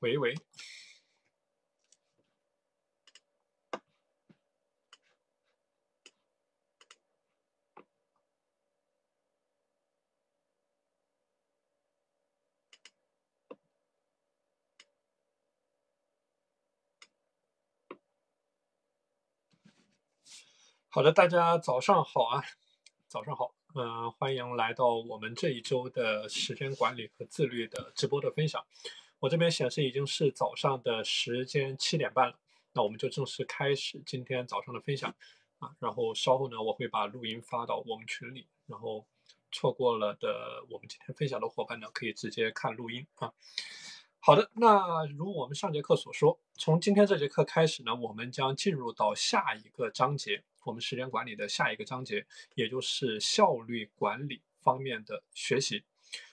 喂喂，好的，大家早上好啊，早上好，嗯、欢迎来到我们这一周的时间管理和自律的直播的分享。我这边显示已经是早上的时间七点半了，那我们就正式开始今天早上的分享啊。然后稍后呢，我会把录音发到我们群里，然后错过了的我们今天分享的伙伴呢，可以直接看录音啊。好的，那如我们上节课所说，从今天这节课开始呢，我们将进入到下一个章节，我们时间管理的下一个章节，也就是效率管理方面的学习。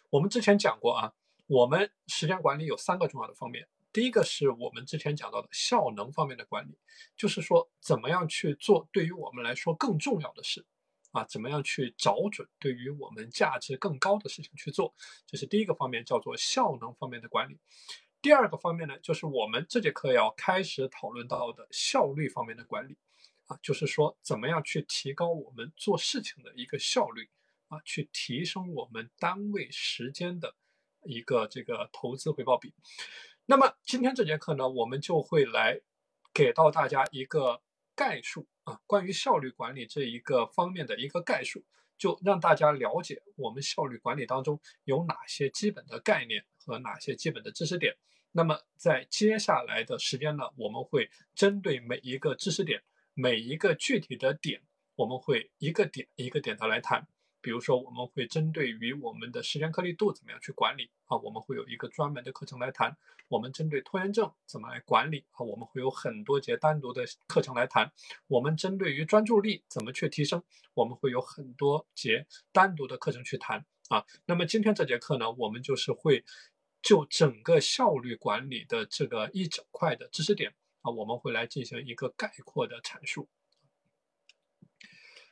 我们之前讲过啊，我们时间管理有三个重要的方面，第一个是我们之前讲到的效能方面的管理，就是说怎么样去做对于我们来说更重要的事。啊，怎么样去找准对于我们价值更高的事情去做，这是第一个方面，叫做效能方面的管理。第二个方面呢，就是我们这节课要开始讨论到的效率方面的管理。啊，就是说怎么样去提高我们做事情的一个效率，啊，去提升我们单位时间的一个这个投资回报比。那么今天这节课呢，我们就会来给到大家一个概述。啊，关于效率管理这一个方面的一个概述，就让大家了解我们效率管理当中有哪些基本的概念和哪些基本的知识点。那么在接下来的时间呢，我们会针对每一个知识点、每一个具体的点，我们会一个点一个点的来谈。比如说，我们会针对于我们的时间颗粒度怎么样去管理啊，我们会有一个专门的课程来谈。我们针对拖延症怎么来管理啊，我们会有很多节单独的课程来谈。我们针对于专注力怎么去提升，我们会有很多节单独的课程去谈啊。那么今天这节课呢，我们就是会就整个效率管理的这个一整块的知识点啊，我们会来进行一个概括的阐述。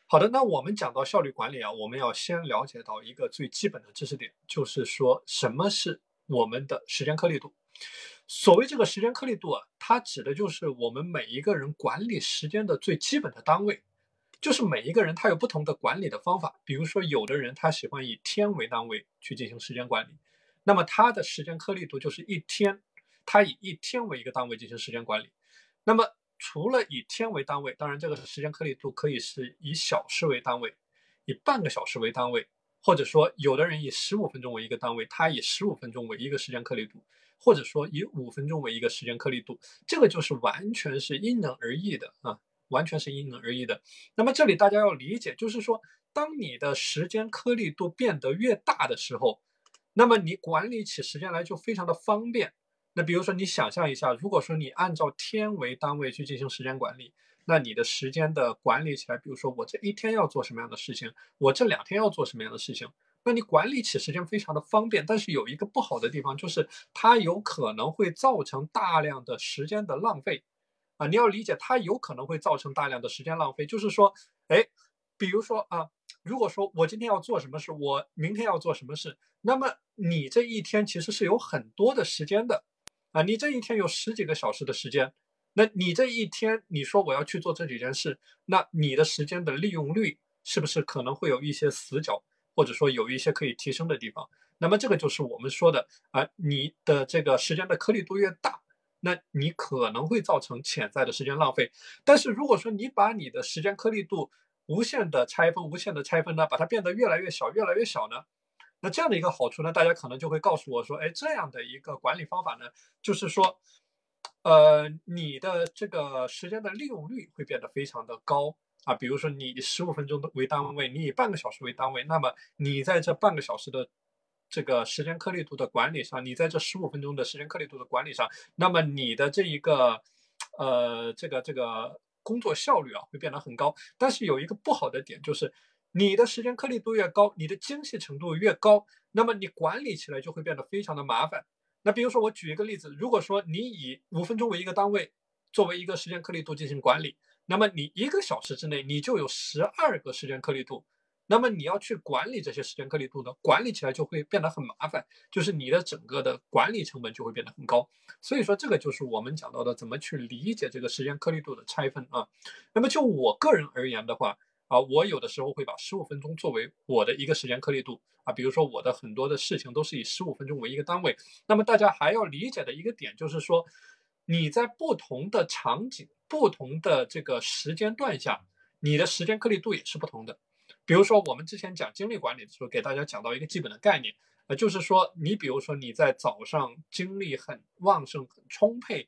好的，那我们讲到效率管理啊，我们要先了解到一个最基本的知识点，就是说什么是我们的时间颗粒度。所谓这个时间颗粒度啊，它指的就是我们每一个人管理时间的最基本的单位。就是每一个人他有不同的管理的方法，比如说有的人他喜欢以天为单位去进行时间管理，那么他的时间颗粒度就是一天，他以一天为一个单位进行时间管理。那么除了以天为单位，当然这个时间颗粒度可以是以小时为单位，以半个小时为单位，或者说有的人以十五分钟为一个单位，他以十五分钟为一个时间颗粒度，或者说以五分钟为一个时间颗粒度，这个就是完全是因人而异的啊，完全是因人而异的。那么这里大家要理解，就是说，当你的时间颗粒度变得越大的时候，那么你管理起时间来就非常的方便。那比如说，你想象一下，如果说你按照天为单位去进行时间管理，那你的时间的管理起来，比如说我这一天要做什么样的事情，我这两天要做什么样的事情，那你管理起时间非常的方便。但是有一个不好的地方，就是它有可能会造成大量的时间的浪费啊！你要理解，它有可能会造成大量的时间浪费，就是说，哎，比如说啊，如果说我今天要做什么事，我明天要做什么事，那么你这一天其实是有很多的时间的。啊，你这一天有十几个小时的时间，那你这一天你说我要去做这几件事，那你的时间的利用率是不是可能会有一些死角，或者说有一些可以提升的地方？那么这个就是我们说的啊，你的这个时间的颗粒度越大，那你可能会造成潜在的时间浪费。但是如果说你把你的时间颗粒度无限的拆分、无限的拆分呢，把它变得越来越小、越来越小呢？那这样的一个好处呢，大家可能就会告诉我说，哎，这样的一个管理方法呢，就是说，呃，你的这个时间的利用率会变得非常的高啊。比如说，你以十五分钟为单位，你以半个小时为单位，那么你在这半个小时的这个时间颗粒度的管理上，你在这十五分钟的时间颗粒度的管理上，那么你的这一个呃，这个这个工作效率啊，会变得很高。但是有一个不好的点就是。你的时间颗粒度越高，你的精细程度越高，那么你管理起来就会变得非常的麻烦。那比如说，我举一个例子，如果说你以五分钟为一个单位，作为一个时间颗粒度进行管理，那么你一个小时之内，你就有十二个时间颗粒度那么你要去管理这些时间颗粒度呢，管理起来就会变得很麻烦，就是你的整个的管理成本就会变得很高。所以说这个就是我们讲到的怎么去理解这个时间颗粒度的拆分啊。那么就我个人而言的话啊，我有的时候会把十五分钟作为我的一个时间颗粒度啊，比如说我的很多的事情都是以十五分钟为一个单位。那么大家还要理解的一个点就是说，你在不同的场景、不同的这个时间段下，你的时间颗粒度也是不同的。比如说，我们之前讲精力管理的时候，给大家讲到一个基本的概念，呃，就是说，你比如说你在早上精力很旺盛、很充沛、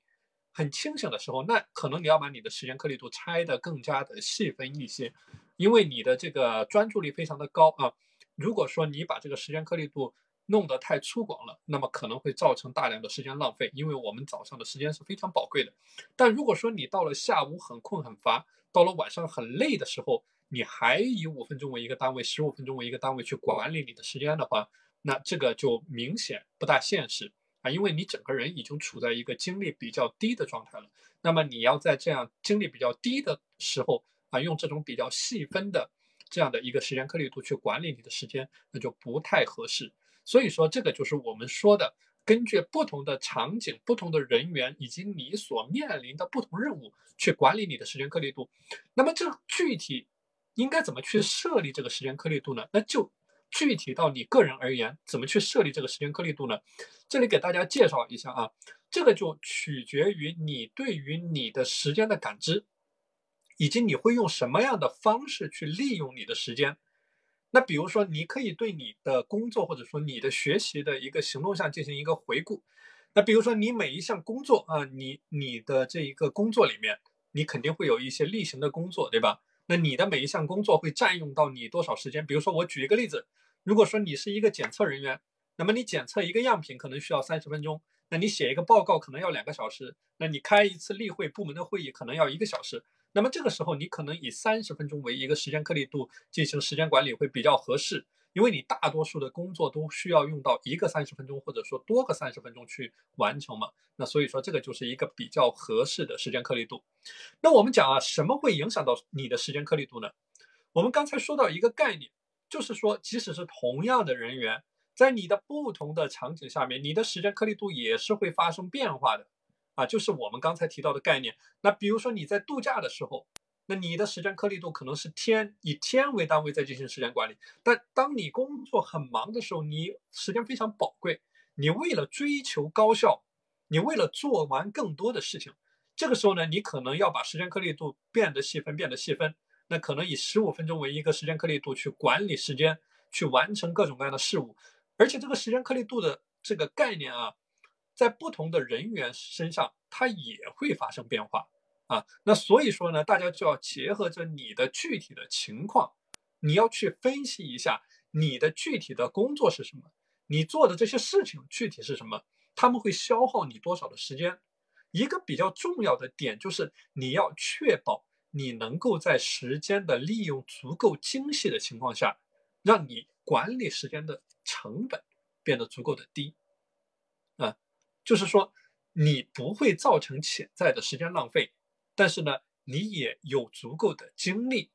很清醒的时候，那可能你要把你的时间颗粒度拆得更加的细分一些，因为你的这个专注力非常的高啊。如果说你把这个时间颗粒度弄得太粗犷了，那么可能会造成大量的时间浪费，因为我们早上的时间是非常宝贵的。但如果说你到了下午很困很乏，到了晚上很累的时候，你还以五分钟为一个单位，十五分钟为一个单位去管理你的时间的话，那这个就明显不大现实啊，因为你整个人已经处在一个精力比较低的状态了。那么你要在这样精力比较低的时候啊，用这种比较细分的这样的一个时间颗粒度去管理你的时间，那就不太合适。所以说，这个就是我们说的，根据不同的场景、不同的人员以及你所面临的不同任务去管理你的时间颗粒度。那么这具体。应该怎么去设立这个时间颗粒度呢？那就具体到你个人而言，怎么去设立这个时间颗粒度呢？这里给大家介绍一下啊，这个就取决于你对于你的时间的感知，以及你会用什么样的方式去利用你的时间。那比如说，你可以对你的工作或者说你的学习的一个行动上进行一个回顾。那比如说，你每一项工作啊，你你的这一个工作里面，你肯定会有一些例行的工作，对吧？那你的每一项工作会占用到你多少时间？比如说，我举一个例子，如果说你是一个检测人员，那么你检测一个样品可能需要三十分钟，那你写一个报告可能要两个小时，那你开一次例会部门的会议可能要一个小时，那么这个时候你可能以三十分钟为一个时间颗粒度进行时间管理会比较合适。因为你大多数的工作都需要用到一个三十分钟，或者说多个三十分钟去完成嘛，那所以说这个就是一个比较合适的时间颗粒度。那我们讲啊，什么会影响到你的时间颗粒度呢？我们刚才说到一个概念，就是说即使是同样的人员，在你的不同的场景下面，你的时间颗粒度也是会发生变化的啊，就是我们刚才提到的概念。那比如说你在度假的时候。那你的时间颗粒度可能是天，以天为单位在进行时间管理。但当你工作很忙的时候，你时间非常宝贵，你为了追求高效，你为了做完更多的事情，这个时候呢，你可能要把时间颗粒度变得细分，变得细分。那可能以十五分钟为一个时间颗粒度去管理时间，去完成各种各样的事物。而且这个时间颗粒度的这个概念啊，在不同的人员身上，它也会发生变化。啊，那所以说呢，大家就要结合着你的具体的情况，你要去分析一下你的具体的工作是什么，你做的这些事情具体是什么，他们会消耗你多少的时间。一个比较重要的点就是你要确保你能够在时间的利用足够精细的情况下，让你管理时间的成本变得足够的低。就是说你不会造成潜在的时间浪费。但是呢，你也有足够的精力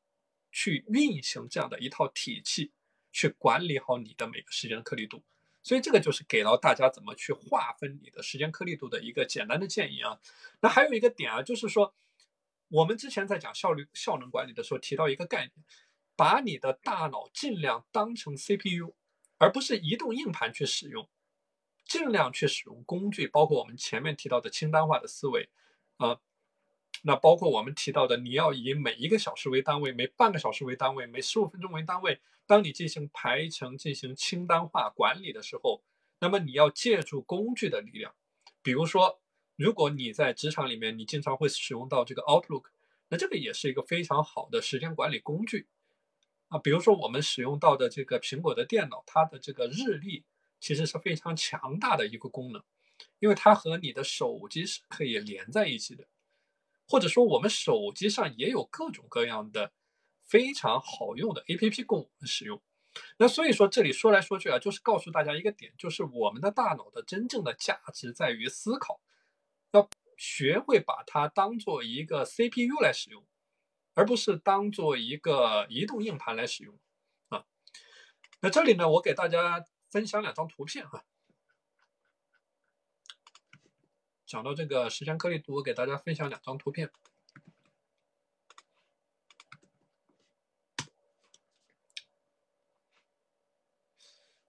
去运行这样的一套体系，去管理好你的每个时间的颗粒度。所以这个就是给到大家怎么去划分你的时间颗粒度的一个简单的建议啊。那还有一个点啊，就是说我们之前在讲效率效能管理的时候提到一个概念，把你的大脑尽量当成 CPU，而不是移动硬盘去使用，尽量去使用工具，包括我们前面提到的清单化的思维啊。那包括我们提到的，你要以每一个小时为单位，每半个小时为单位，每十五分钟为单位。当你进行排程、进行清单化管理的时候，那么你要借助工具的力量。比如说，如果你在职场里面，你经常会使用到这个 Outlook，那这个也是一个非常好的时间管理工具啊。比如说我们使用到的这个苹果的电脑，它的这个日历其实是非常强大的一个功能，因为它和你的手机是可以连在一起的。或者说，我们手机上也有各种各样的非常好用的 APP 供我们使用。那所以说，这里说来说去啊，就是告诉大家一个点，就是我们的大脑的真正的价值在于思考，要学会把它当做一个 CPU 来使用，而不是当做一个移动硬盘来使用啊。那这里呢，我给大家分享两张图片哈。讲到这个时间颗粒度，我给大家分享两张图片。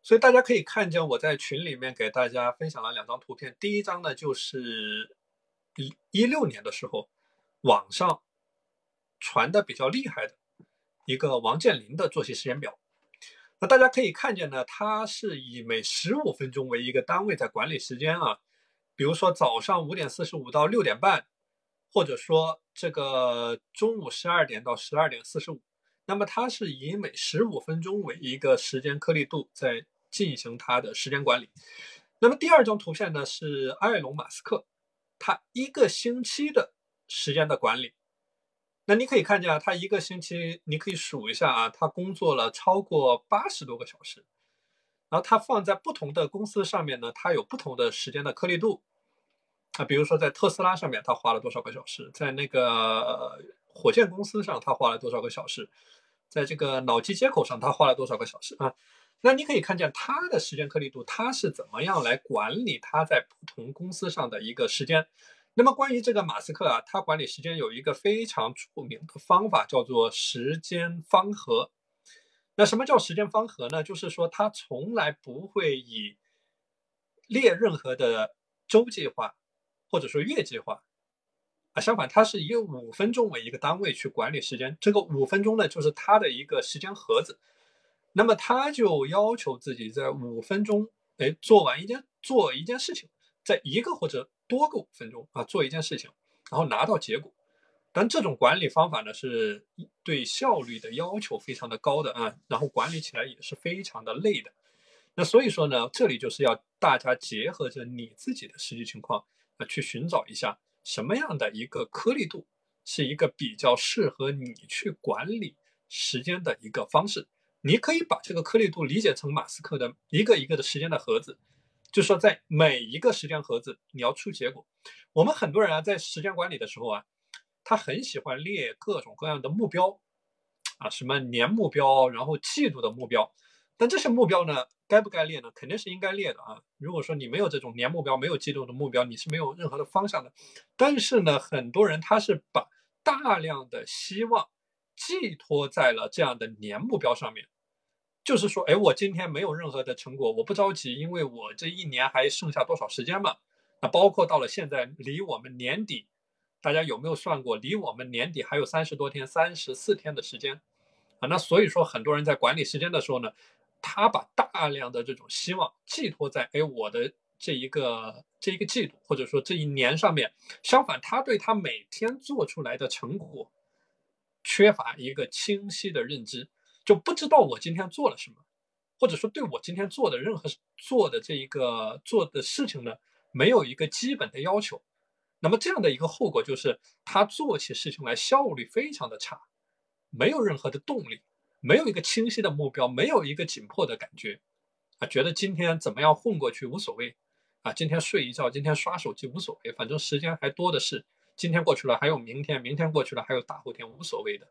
所以大家可以看见，我在群里面给大家分享了两张图片。第一张呢，就是一一六年的时候，网上传的比较厉害的一个王健林的作息时间表。大家可以看见呢，它是以每十五分钟为一个单位在管理时间啊。比如说早上五点四十五到六点半，或者说这个中午十二点到十二点四十五，那么它是以每十五分钟为一个时间颗粒度在。进行它的时间管理。那么第二张图片呢，是埃隆·马斯克，他一个星期的时间的管理。那你可以看见啊，他一个星期，你可以数一下啊，他工作了超过八十多个小时。然后他放在不同的公司上面呢，他有不同的时间的颗粒度。啊，比如说在特斯拉上面，他花了多少个小时？在那个火箭公司上，他花了多少个小时？在这个脑机接口上，他花了多少个小时？啊？那你可以看见他的时间颗粒度，他是怎么样来管理他在不同公司上的一个时间。那么关于这个马斯克啊，他管理时间有一个非常著名的方法，叫做时间方盒。那什么叫时间方盒呢？就是说他从来不会以列任何的周计划或者说月计划啊，相反，他是以五分钟为一个单位去管理时间。这个五分钟呢，就是他的一个时间盒子。那么他就要求自己在五分钟，哎，做完一件做一件事情，在一个或者多个五分钟啊，做一件事情，然后拿到结果。但这种管理方法呢，是对效率的要求非常的高的啊，然后管理起来也是非常的累的。那所以说呢，这里就是要大家结合着你自己的实际情况啊，去寻找一下什么样的一个颗粒度是一个比较适合你去管理时间的一个方式。你可以把这个颗粒度理解成马斯克的一个一个的时间的盒子，就是说在每一个时间盒子你要出结果。我们很多人啊，在时间管理的时候啊，他很喜欢列各种各样的目标，啊，什么年目标，然后季度的目标。但这些目标呢，该不该列呢？肯定是应该列的啊。如果说你没有这种年目标，没有季度的目标，你是没有任何的方向的。但是呢，很多人他是把大量的希望寄托在了这样的年目标上面。就是说，哎，我今天没有任何的成果，我不着急，因为我这一年还剩下多少时间嘛？那包括到了现在，离我们年底，大家有没有算过？离我们年底还有三十多天，三十四天的时间啊！那所以说，很多人在管理时间的时候呢，他把大量的这种希望寄托在哎我的这一个这一个季度，或者说这一年上面。相反，他对他每天做出来的成果缺乏一个清晰的认知。就不知道我今天做了什么，或者说对我今天做的任何做的这一个做的事情呢，没有一个基本的要求，那么这样的一个后果就是他做起事情来效率非常的差，没有任何的动力，没有一个清晰的目标，没有一个紧迫的感觉，啊，觉得今天怎么样混过去无所谓，啊，今天睡一觉，今天刷手机无所谓，反正时间还多的是，今天过去了还有明天，明天过去了还有大后天，无所谓的。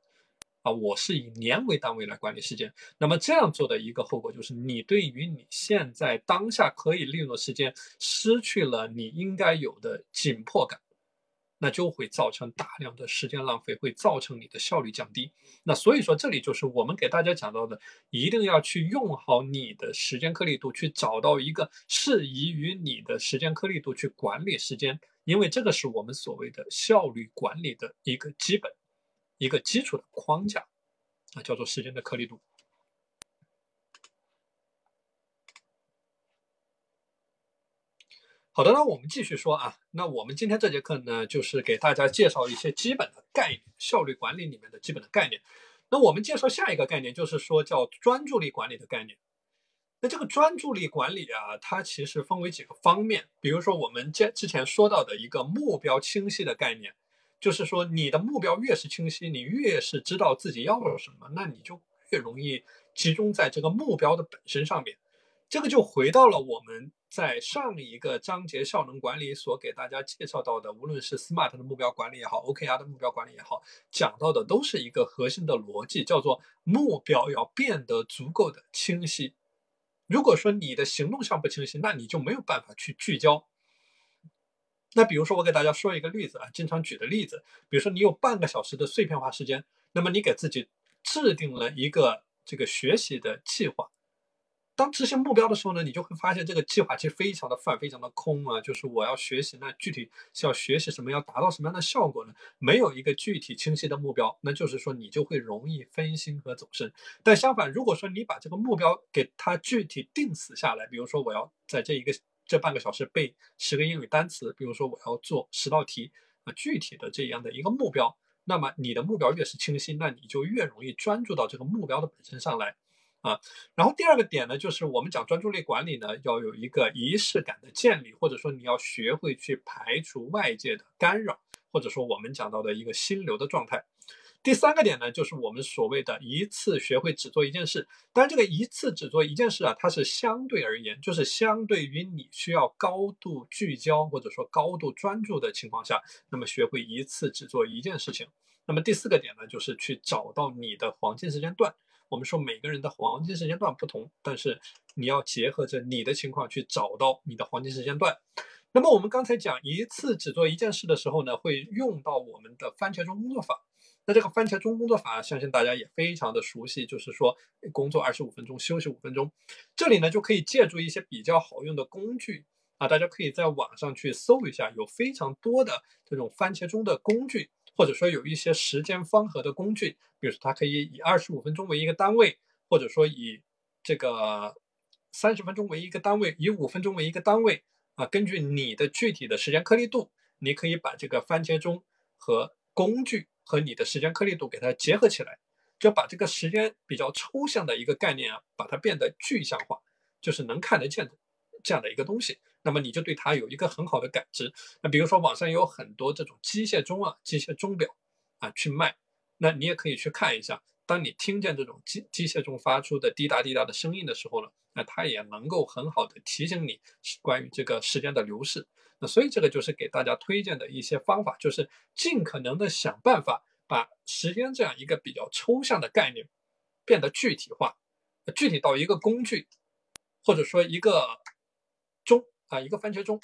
啊，我是以年为单位来管理时间，那么这样做的一个后果就是，你对于你现在当下可以利用的时间失去了你应该有的紧迫感，那就会造成大量的时间浪费，会造成你的效率降低。那所以说，这里就是我们给大家讲到的，一定要去用好你的时间颗粒度，去找到一个适宜于你的时间颗粒度去管理时间，因为这个是我们所谓的效率管理的一个基本。一个基础的框架啊，叫做时间的颗粒度。好的，那我们继续说啊。那我们今天这节课呢，就是给大家介绍一些基本的概念，效率管理里面的基本的概念。那我们介绍下一个概念，就是说叫专注力管理的概念。那这个专注力管理啊，它其实分为几个方面，比如说我们之之前说到的一个目标清晰的概念。就是说，你的目标越是清晰，你越是知道自己要什么，那你就越容易集中在这个目标的本身上面。这个就回到了我们在上一个章节效能管理所给大家介绍到的，无论是 SMART 的目标管理也好，OKR 的目标管理也好，讲到的都是一个核心的逻辑，叫做目标要变得足够的清晰。如果说你的行动上不清晰，那你就没有办法去聚焦。那比如说，我给大家说一个例子啊，经常举的例子，比如说你有半个小时的碎片化时间，那么你给自己制定了一个这个学习的计划。当执行目标的时候呢，你就会发现这个计划其实非常的泛，非常的空啊。就是我要学习，那具体是要学习什么，要达到什么样的效果呢？没有一个具体清晰的目标，那就是说你就会容易分心和走神。但相反，如果说你把这个目标给它具体定死下来，比如说我要在这一个这半个小时背十个英语单词，比如说我要做十道题啊，具体的这样的一个目标，那么你的目标越是清晰，那你就越容易专注到这个目标的本身上来。啊，然后第二个点呢，就是我们讲专注力管理呢，要有一个仪式感的建立，或者说你要学会去排除外界的干扰，或者说我们讲到的一个心流的状态。第三个点呢，就是我们所谓的一次学会只做一件事。当然，这个一次只做一件事啊，它是相对而言，就是相对于你需要高度聚焦或者说高度专注的情况下，那么学会一次只做一件事情。那么第四个点呢，就是去找到你的黄金时间段。我们说每个人的黄金时间段不同，但是你要结合着你的情况去找到你的黄金时间段。那么我们刚才讲一次只做一件事的时候呢，会用到我们的番茄钟工作法。那这个番茄钟工作法，相信大家也非常的熟悉，就是说工作二十五分钟，休息五分钟。这里呢就可以借助一些比较好用的工具啊，大家可以在网上去搜一下，有非常多的这种番茄钟的工具。或者说有一些时间方盒的工具，比如说它可以以二十五分钟为一个单位，或者说以这个三十分钟为一个单位，以五分钟为一个单位啊。根据你的具体的时间颗粒度，你可以把这个番茄钟和工具和你的时间颗粒度给它结合起来，就把这个时间比较抽象的一个概念啊，把它变得具象化，就是能看得见的这样的一个东西。那么你就对它有一个很好的感知。那比如说网上有很多这种机械钟啊、机械钟表啊去卖，那你也可以去看一下。当你听见这种机机械钟发出的滴答滴答的声音的时候呢，那它也能够很好的提醒你关于这个时间的流逝。那所以这个就是给大家推荐的一些方法，就是尽可能的想办法把时间这样一个比较抽象的概念变得具体化，具体到一个工具，或者说一个钟。啊，一个番茄钟，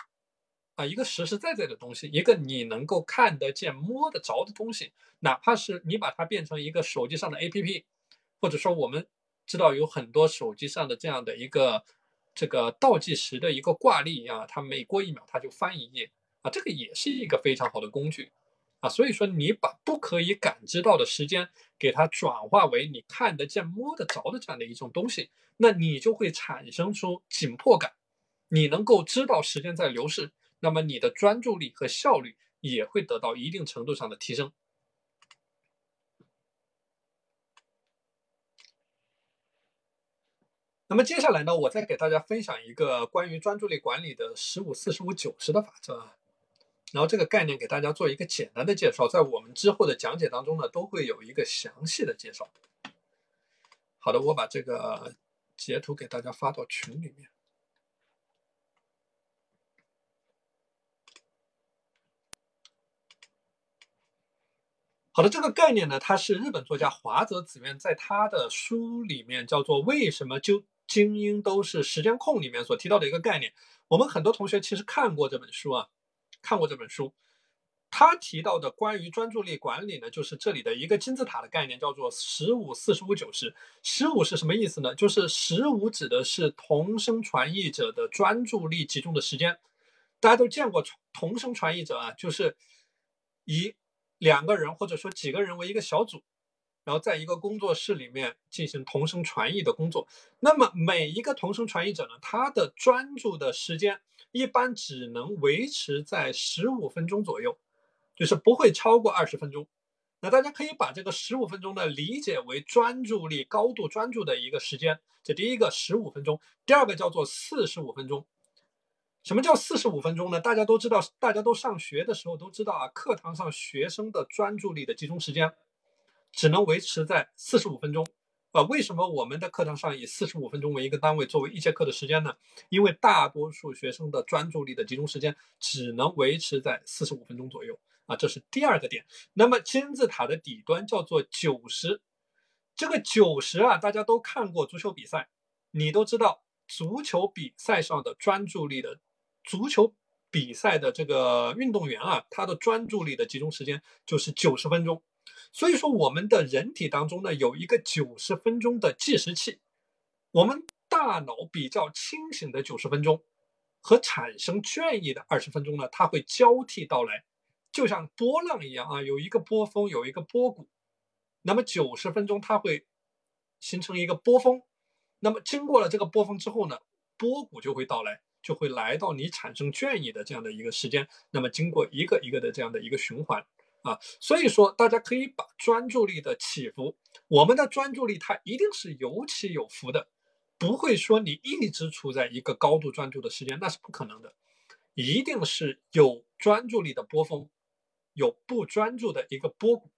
啊，一个实实在在的东西，一个你能够看得见、摸得着的东西，哪怕是你把它变成一个手机上的 APP，或者说我们知道有很多手机上的这样的一个这个倒计时的一个挂历啊，它每过一秒它就翻一页啊，这个也是一个非常好的工具啊。所以说，你把不可以感知到的时间给它转化为你看得见、摸得着的这样的一种东西，那你就会产生出紧迫感。你能够知道时间在流逝，那么你的专注力和效率也会得到一定程度上的提升。那么接下来呢，我再给大家分享一个关于专注力管理的十五四十五九十的法则，然后这个概念给大家做一个简单的介绍，在我们之后的讲解当中呢，都会有一个详细的介绍。好的，我把这个截图给大家发到群里面。好的，这个概念呢，它是日本作家华泽子苑在他的书里面叫做《为什么就精英都是时间控》里面所提到的一个概念。我们很多同学其实看过这本书啊，看过这本书。他提到的关于专注力管理呢，就是这里的一个金字塔的概念，叫做十五、四十五、九十。十五是什么意思呢？就是十五指的是同声传译者的专注力集中的时间。大家都见过同声传译者啊，就是以。两个人或者说几个人为一个小组，然后在一个工作室里面进行同声传译的工作。那么每一个同声传译者呢，他的专注的时间一般只能维持在十五分钟左右，就是不会超过二十分钟。那大家可以把这个十五分钟呢理解为专注力高度专注的一个时间。这第一个十五分钟，第二个叫做四十五分钟。什么叫四十五分钟呢？大家都知道，大家都上学的时候都知道啊，课堂上学生的专注力的集中时间只能维持在四十五分钟。啊，为什么我们的课堂上以四十五分钟为一个单位作为一节课的时间呢？因为大多数学生的专注力的集中时间只能维持在四十五分钟左右啊，这是第二个点。那么金字塔的底端叫做九十，这个九十啊，大家都看过足球比赛，你都知道足球比赛上的专注力的足球比赛的这个运动员啊，他的专注力的集中时间就是九十分钟。所以说，我们的人体当中呢，有一个九十分钟的计时器。我们大脑比较清醒的九十分钟，和产生倦意的二十分钟呢，它会交替到来，就像波浪一样啊，有一个波峰，有一个波谷。那么九十分钟它会形成一个波峰，那么经过了这个波峰之后呢，波谷就会到来，就会来到你产生倦意的这样的一个时间。那么经过一个一个的这样的一个循环。啊，所以说大家可以把专注力的起伏，我们的专注力它一定是有起有伏的，不会说你一直处在一个高度专注的时间，那是不可能的，一定是有专注力的波峰，有不专注的一个波谷。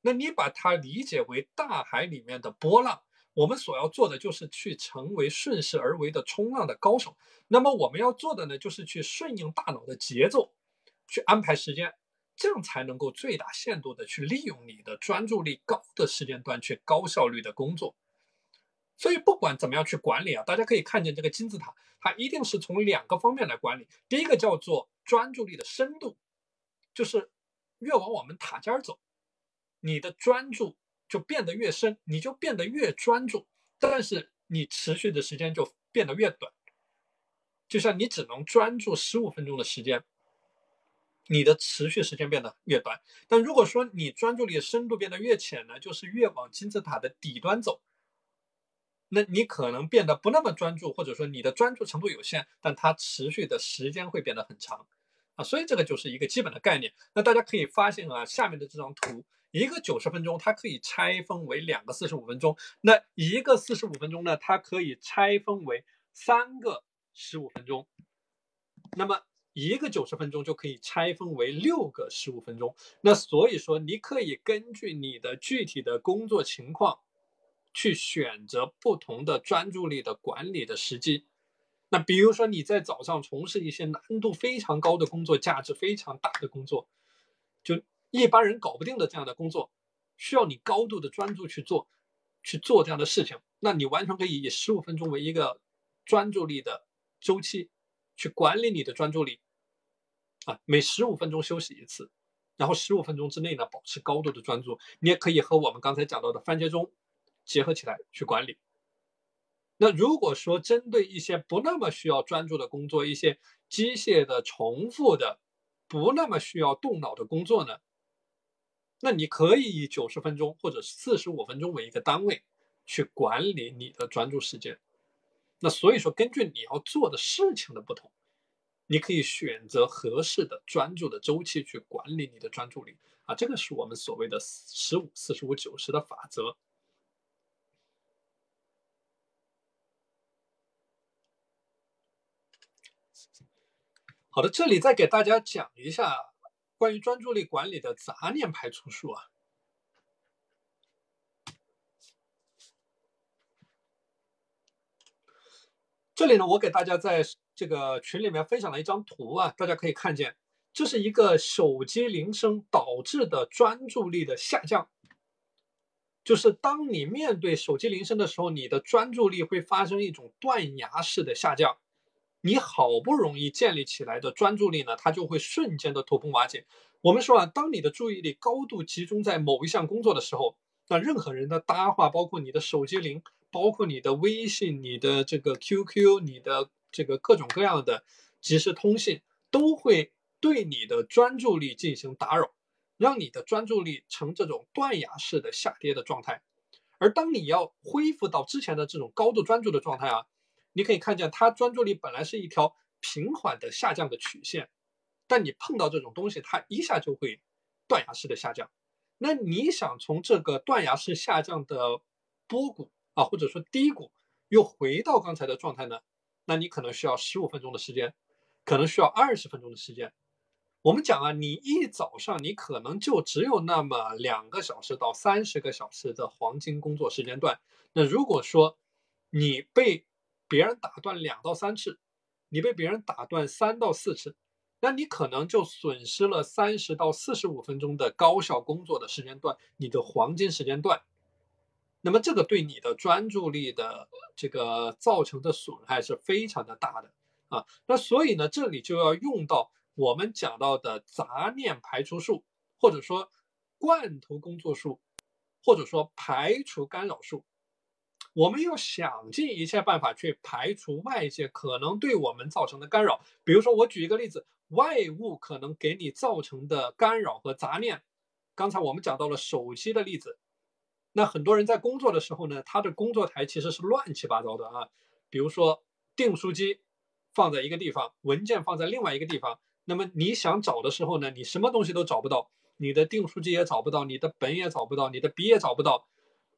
那你把它理解为大海里面的波浪，我们所要做的就是去成为顺势而为的冲浪的高手。那么我们要做的呢，就是去顺应大脑的节奏，去安排时间。这样才能够最大限度的去利用你的专注力高的时间段去高效率的工作。所以不管怎么样去管理啊，大家可以看见这个金字塔，它一定是从两个方面来管理。第一个叫做专注力的深度，就是越往我们塔尖走，你的专注就变得越深，你就变得越专注，但是你持续的时间就变得越短。就像你只能专注十五分钟的时间。你的持续时间变得越短，但如果说你专注力深度变得越浅呢，就是越往金字塔的底端走，那你可能变得不那么专注，或者说你的专注程度有限，但它持续的时间会变得很长所以这个就是一个基本的概念。那大家可以发现啊，下面的这张图，一个九十分钟它可以拆分为两个四十五分钟，那一个四十五分钟呢，它可以拆分为三个十五分钟，那么。一个九十分钟就可以拆分为六个十五分钟，那所以说你可以根据你的具体的工作情况，去选择不同的专注力的管理的时机。那比如说你在早上从事一些难度非常高的工作、价值非常大的工作，就一般人搞不定的这样的工作，需要你高度的专注去做，去做这样的事情，那你完全可以以十五分钟为一个专注力的周期。去管理你的专注力，啊，每十五分钟休息一次，然后十五分钟之内呢保持高度的专注。你也可以和我们刚才讲到的番茄钟结合起来去管理。那如果说针对一些不那么需要专注的工作，一些机械的、重复的、不那么需要动脑的工作呢，那你可以以九十分钟或者四十五分钟为一个单位去管理你的专注时间。那所以说，根据你要做的事情的不同，你可以选择合适的专注的周期去管理你的专注力啊，这个是我们所谓的十五、四十五、九十的法则。好的，这里再给大家讲一下关于专注力管理的杂念排除术啊。这里呢，我给大家在这个群里面分享了一张图啊，大家可以看见，这是一个手机铃声导致的专注力的下降。就是当你面对手机铃声的时候，你的专注力会发生一种断崖式的下降，你好不容易建立起来的专注力呢，它就会瞬间的土崩瓦解。我们说啊，当你的注意力高度集中在某一项工作的时候，那任何人的搭话，包括你的手机铃。包括你的微信、你的这个 QQ、你的这个各种各样的即时通信，都会对你的专注力进行打扰，让你的专注力呈这种断崖式的下跌的状态。而当你要恢复到之前的这种高度专注的状态啊，你可以看见它专注力本来是一条平缓的下降的曲线，但你碰到这种东西，它一下就会断崖式的下降。那你想从这个断崖式下降的波谷？啊，或者说低谷又回到刚才的状态呢？那你可能需要十五分钟的时间，可能需要二十分钟的时间。我们讲啊，你一早上你可能就只有那么两个小时到三十个小时的黄金工作时间段。那如果说你被别人打断两到三次，你被别人打断三到四次，那你可能就损失了三十到四十五分钟的高效工作的时间段，你的黄金时间段。那么这个对你的专注力的这个造成的损害是非常的大的啊。那所以呢，这里就要用到。我们讲到的杂念排除术，或者说罐头工作术，或者说排除干扰术，我们要想尽一切办法去排除外界可能对我们造成的干扰。比如说，我举一个例子，外物可能给你造成的干扰和杂念。刚才我们讲到了手机的例子，那很多人在工作的时候呢，他的工作台其实是乱七八糟的啊。比如说，订书机放在一个地方，文件放在另外一个地方。那么你想找的时候呢，你什么东西都找不到，你的订书机也找不到，你的本也找不到，你的笔也找不到，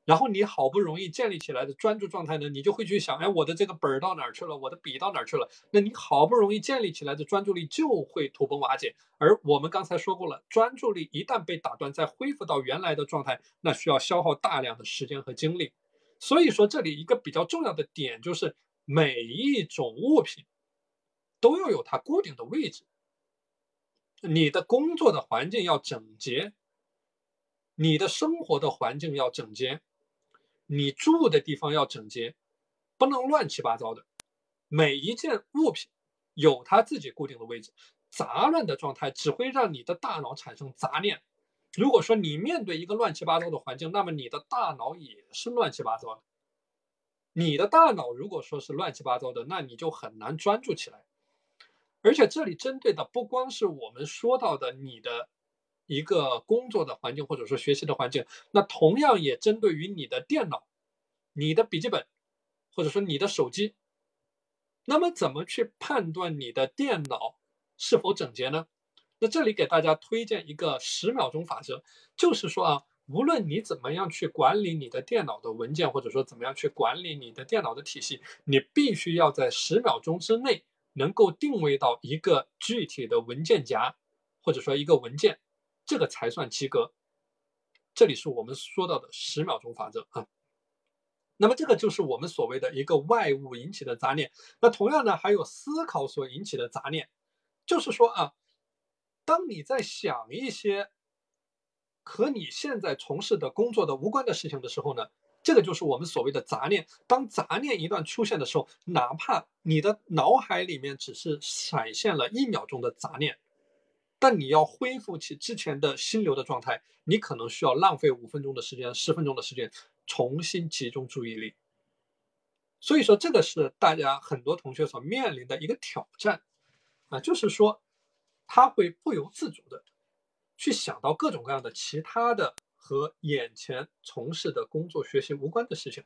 然后你好不容易建立起来的专注状态呢，你就会去想，哎，我的这个本儿到哪儿去了？我的笔到哪儿去了？那你好不容易建立起来的专注力就会土崩瓦解。而我们刚才说过了，专注力一旦被打断，再恢复到原来的状态，那需要消耗大量的时间和精力。所以说，这里一个比较重要的点就是，每一种物品都要有它固定的位置。你的工作的环境要整洁，你的生活的环境要整洁，你住的地方要整洁，不能乱七八糟的。每一件物品有它自己固定的位置，杂乱的状态只会让你的大脑产生杂念。如果说你面对一个乱七八糟的环境，那么你的大脑也是乱七八糟的。你的大脑如果说是乱七八糟的，那你就很难专注起来。而且这里针对的不光是我们说到的你的一个工作的环境，或者说学习的环境，那同样也针对于你的电脑、你的笔记本，或者说你的手机。那么怎么去判断你的电脑是否整洁呢？那这里给大家推荐一个十秒钟法则，就是说啊，无论你怎么样去管理你的电脑的文件，或者说怎么样去管理你的电脑的体系，你必须要在十秒钟之内。能够定位到一个具体的文件夹，或者说一个文件，这个才算及格。这里是我们说到的十秒钟法则啊。那么这个就是我们所谓的一个外物引起的杂念。那同样呢，还有思考所引起的杂念，就是说啊，当你在想一些和你现在从事的工作的无关的事情的时候呢。这个就是我们所谓的杂念。当杂念一旦出现的时候，哪怕你的脑海里面只是闪现了一秒钟的杂念，但你要恢复起之前的心流的状态，你可能需要浪费五分钟的时间、十分钟的时间，重新集中注意力。所以说，这个是大家很多同学所面临的一个挑战啊，就是说他会不由自主的去想到各种各样的其他的。和眼前从事的工作、学习无关的事情，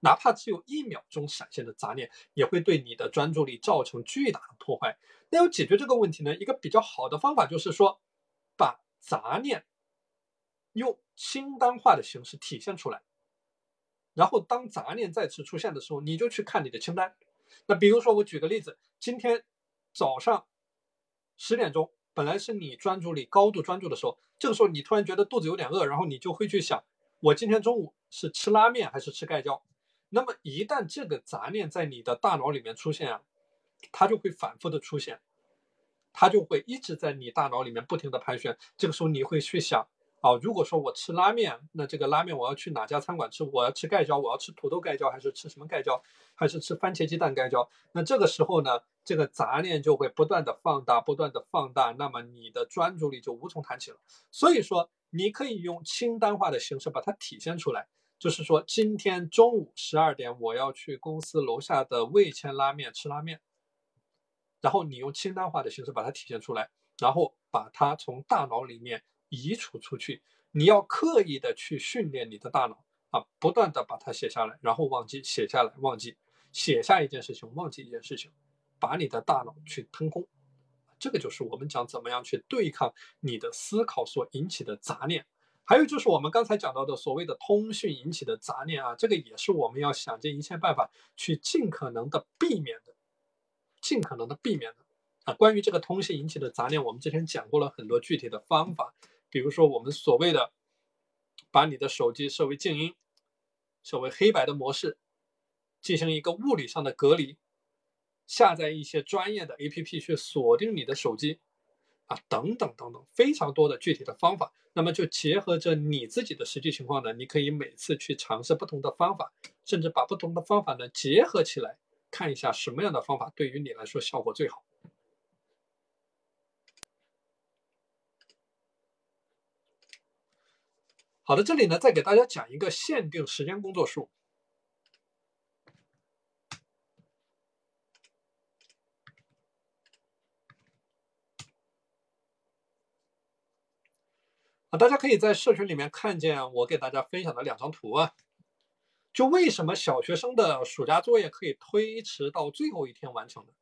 哪怕只有一秒钟闪现的杂念，也会对你的专注力造成巨大的破坏。那要解决这个问题呢？一个比较好的方法就是说，把杂念用清单化的形式体现出来。然后，当杂念再次出现的时候，你就去看你的清单。那比如说，我举个例子，今天早上十点钟。本来是你专注力高度专注的时候，这个时候你突然觉得肚子有点饿，然后你就会去想，我今天中午是吃拉面还是吃盖浇？那么一旦这个杂念在你的大脑里面出现啊，它就会反复的出现，它就会一直在你大脑里面不停的盘旋。这个时候你会去想。啊，如果说我吃拉面，那这个拉面我要去哪家餐馆吃？我要吃盖浇，我要吃土豆盖浇，还是吃什么盖浇？还是吃番茄鸡蛋盖浇？那这个时候呢，这个杂念就会不断的放大，不断的放大，那么你的专注力就无从谈起了。所以说，你可以用清单化的形式把它体现出来，就是说今天中午十二点我要去公司楼下的味千拉面吃拉面，然后你用清单化的形式把它体现出来，然后把它从大脑里面。移除出去，你要刻意的去训练你的大脑啊，不断的把它写下来，然后忘记，写下来忘记，写下一件事情，忘记一件事情，把你的大脑去腾空。这个就是我们讲怎么样去对抗你的思考所引起的杂念。还有就是我们刚才讲到的所谓的通讯引起的杂念啊，这个也是我们要想尽一切办法去尽可能的避免的，尽可能的避免的。啊，关于这个通信引起的杂念，我们之前讲过了很多具体的方法，比如说我们所谓的把你的手机设为静音，设为黑白的模式，进行一个物理上的隔离，下载一些专业的 APP 去锁定你的手机。啊，等等等等，非常多的具体的方法，那么就结合着你自己的实际情况呢，你可以每次去尝试不同的方法，甚至把不同的方法呢结合起来，看一下什么样的方法对于你来说效果最好。好的，这里呢再给大家讲一个限定时间工作术。啊，大家可以在社群里面看见我给大家分享的两张图啊。就为什么小学生的暑假作业可以推迟到最后一天完成呢？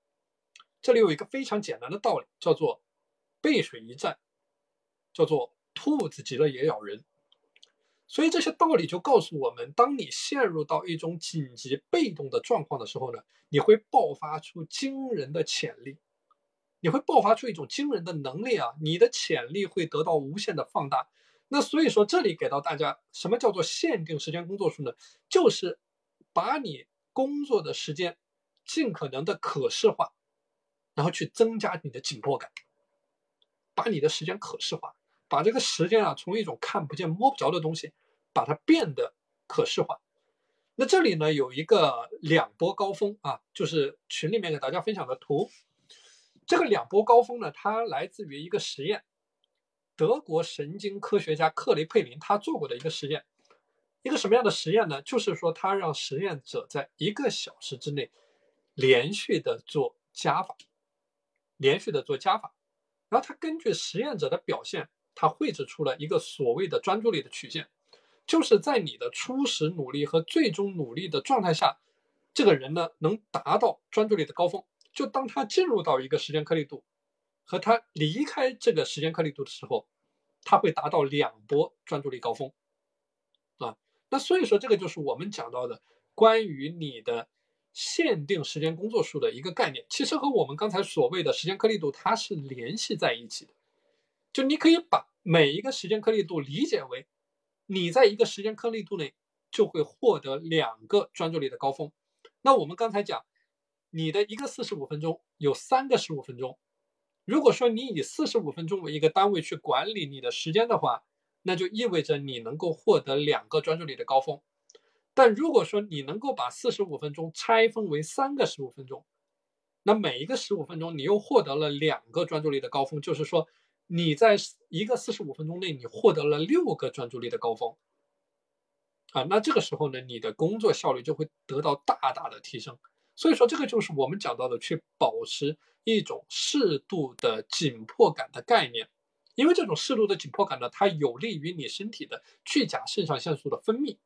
这里有一个非常简单的道理，叫做背水一战，叫做兔子急了也咬人。所以这些道理就告诉我们，当你陷入到一种紧急被动的状况的时候呢，你会爆发出惊人的潜力。你会爆发出一种惊人的能力啊！你的潜力会得到无限的放大。那所以说，这里给到大家，什么叫做限定时间工作数呢？就是把你工作的时间尽可能的可视化，然后去增加你的紧迫感。把你的时间可视化，把这个时间啊，从一种看不见摸不着的东西，把它变得可视化。那这里呢，有一个两波高峰啊，就是群里面给大家分享的图。这个两波高峰呢，它来自于一个实验，德国神经科学家克雷佩林他做过的一个实验，一个什么样的实验呢？就是说他让实验者在一个小时之内连续的做加法，连续的做加法，然后他根据实验者的表现，他绘制出了一个所谓的专注力的曲线，就是在你的初始努力和最终努力的状态下，这个人呢能达到专注力的高峰。就当他进入到一个时间颗粒度，和他离开这个时间颗粒度的时候，他会达到两波专注力高峰，啊，那所以说这个就是我们讲到的关于你的限定时间工作数的一个概念，其实和我们刚才所谓的时间颗粒度它是联系在一起的，就你可以把每一个时间颗粒度理解为，你在一个时间颗粒度内就会获得两个专注力的高峰，那我们刚才讲。你的一个四十五分钟有三个十五分钟，如果说你以四十五分钟为一个单位去管理你的时间的话，那就意味着你能够获得两个专注力的高峰。但如果说你能够把四十五分钟拆分为三个十五分钟，那每一个十五分钟你又获得了两个专注力的高峰，就是说你在一个四十五分钟内你获得了六个专注力的高峰。啊，那这个时候呢，你的工作效率就会得到大大的提升。所以说，这个就是我们讲到的，去保持一种适度的紧迫感的概念，因为这种适度的紧迫感呢，它有利于你身体的去甲肾上腺素的分泌，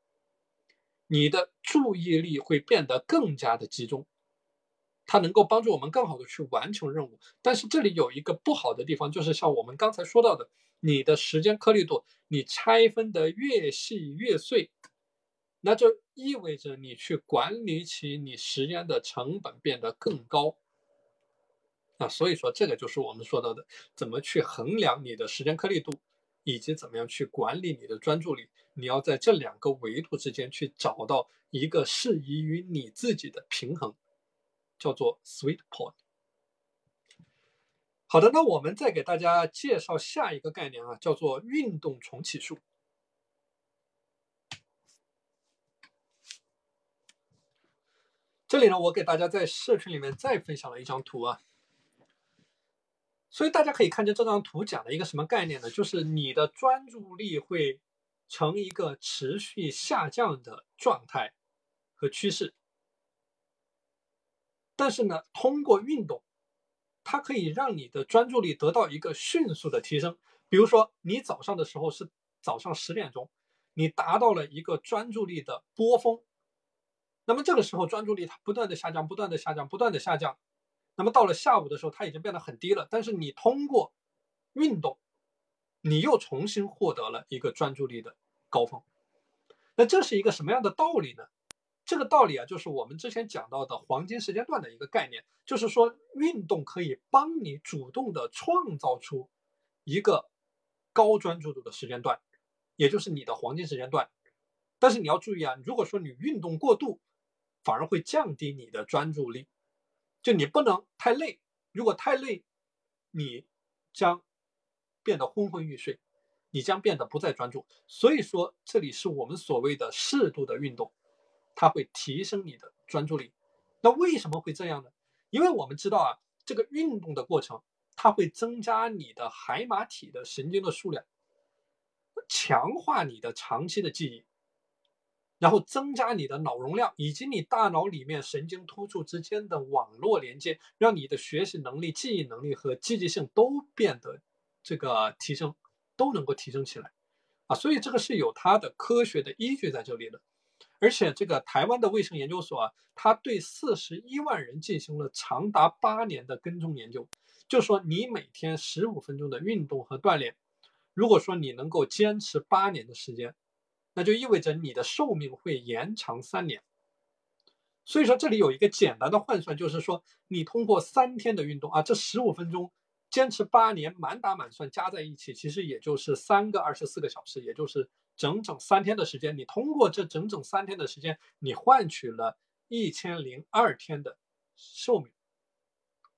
你的注意力会变得更加的集中，它能够帮助我们更好的去完成任务。但是这里有一个不好的地方，就是像我们刚才说到的，你的时间颗粒度，你拆分的越细越碎。那就意味着你去管理起你时间的成本变得更高，啊，所以说这个就是我们说到的，怎么去衡量你的时间颗粒度，以及怎么样去管理你的专注力，你要在这两个维度之间去找到一个适宜于你自己的平衡，叫做 sweet point。好的，那我们再给大家介绍下一个概念啊，叫做运动重启术。这里呢，我给大家在社群里面再分享了一张图啊，所以大家可以看见这张图讲的一个什么概念呢？就是你的专注力会呈一个持续下降的状态和趋势，但是呢，通过运动，它可以让你的专注力得到一个迅速的提升。比如说，你早上的时候是早上十点钟，你达到了一个专注力的波峰。那么这个时候专注力它不断的下降，不断的下降，不断的下降。那么到了下午的时候，它已经变得很低了。但是你通过运动，你又重新获得了一个专注力的高峰。那这是一个什么样的道理呢？这个道理啊，就是我们之前讲到的黄金时间段的一个概念，就是说运动可以帮你主动的创造出一个高专注度的时间段，也就是你的黄金时间段。但是你要注意啊，如果说你运动过度，反而会降低你的专注力。就你不能太累，如果太累，你将变得昏昏欲睡，你将变得不再专注。所以说，这里是我们所谓的适度的运动。它会提升你的专注力，那为什么会这样呢？因为我们知道啊，这个运动的过程，它会增加你的海马体的神经的数量，强化你的长期的记忆，然后增加你的脑容量以及你大脑里面神经突触之间的网络连接，让你的学习能力、记忆能力和积极性都变得这个提升，都能够提升起来啊！所以这个是有它的科学的依据在这里的。而且这个台湾的卫生研究所啊，它对四十一万人进行了长达八年的跟踪研究，就说你每天十五分钟的运动和锻炼，如果说你能够坚持八年的时间，那就意味着你的寿命会延长三年。所以说这里有一个简单的换算，就是说你通过三天的运动啊，这十五分钟坚持八年，满打满算加在一起，其实也就是三个二十四个小时，也就是。整整三天的时间，你通过这整整三天的时间，你换取了一千零二天的寿命，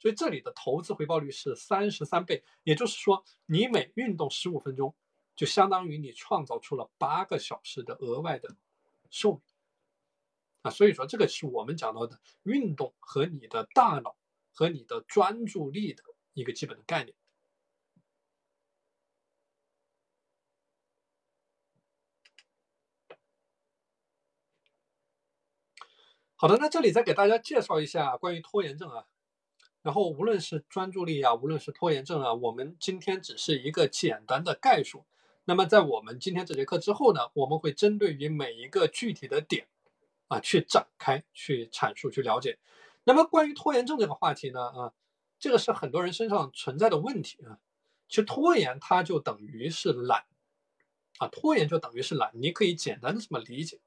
所以这里的投资回报率是三十三倍，也就是说，你每运动十五分钟，就相当于你创造出了八个小时的额外的寿命啊！所以说，这个是我们讲到的运动和你的大脑和你的专注力的一个基本的概念。好的，那这里再给大家介绍一下关于拖延症啊。然后无论是专注力啊，无论是拖延症啊，我们今天只是一个简单的概述。那么在我们今天这节课之后呢，我们会针对于每一个具体的点啊去展开、去阐述、去了解。那么关于拖延症这个话题呢，啊，这个是很多人身上存在的问题啊。其实拖延它就等于是懒啊，拖延就等于是懒，你可以简单的这么理解。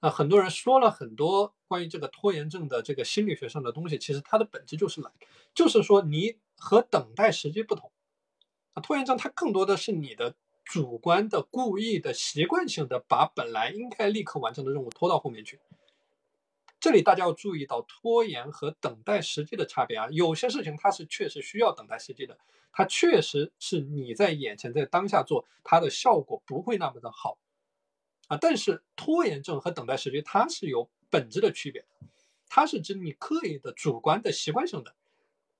啊很多人说了很多关于这个拖延症的这个心理学上的东西，其实它的本质就是懒，就是说你和等待时机不同。啊，拖延症它更多的是你的主观的、故意的、习惯性的把本来应该立刻完成的任务拖到后面去。这里大家要注意到拖延和等待时机的差别啊，有些事情它是确实需要等待时机的，它确实是你在眼前在当下做，它的效果不会那么的好。啊，但是拖延症和等待时机它是有本质的区别，它是指你刻意的、主观的、习惯性的，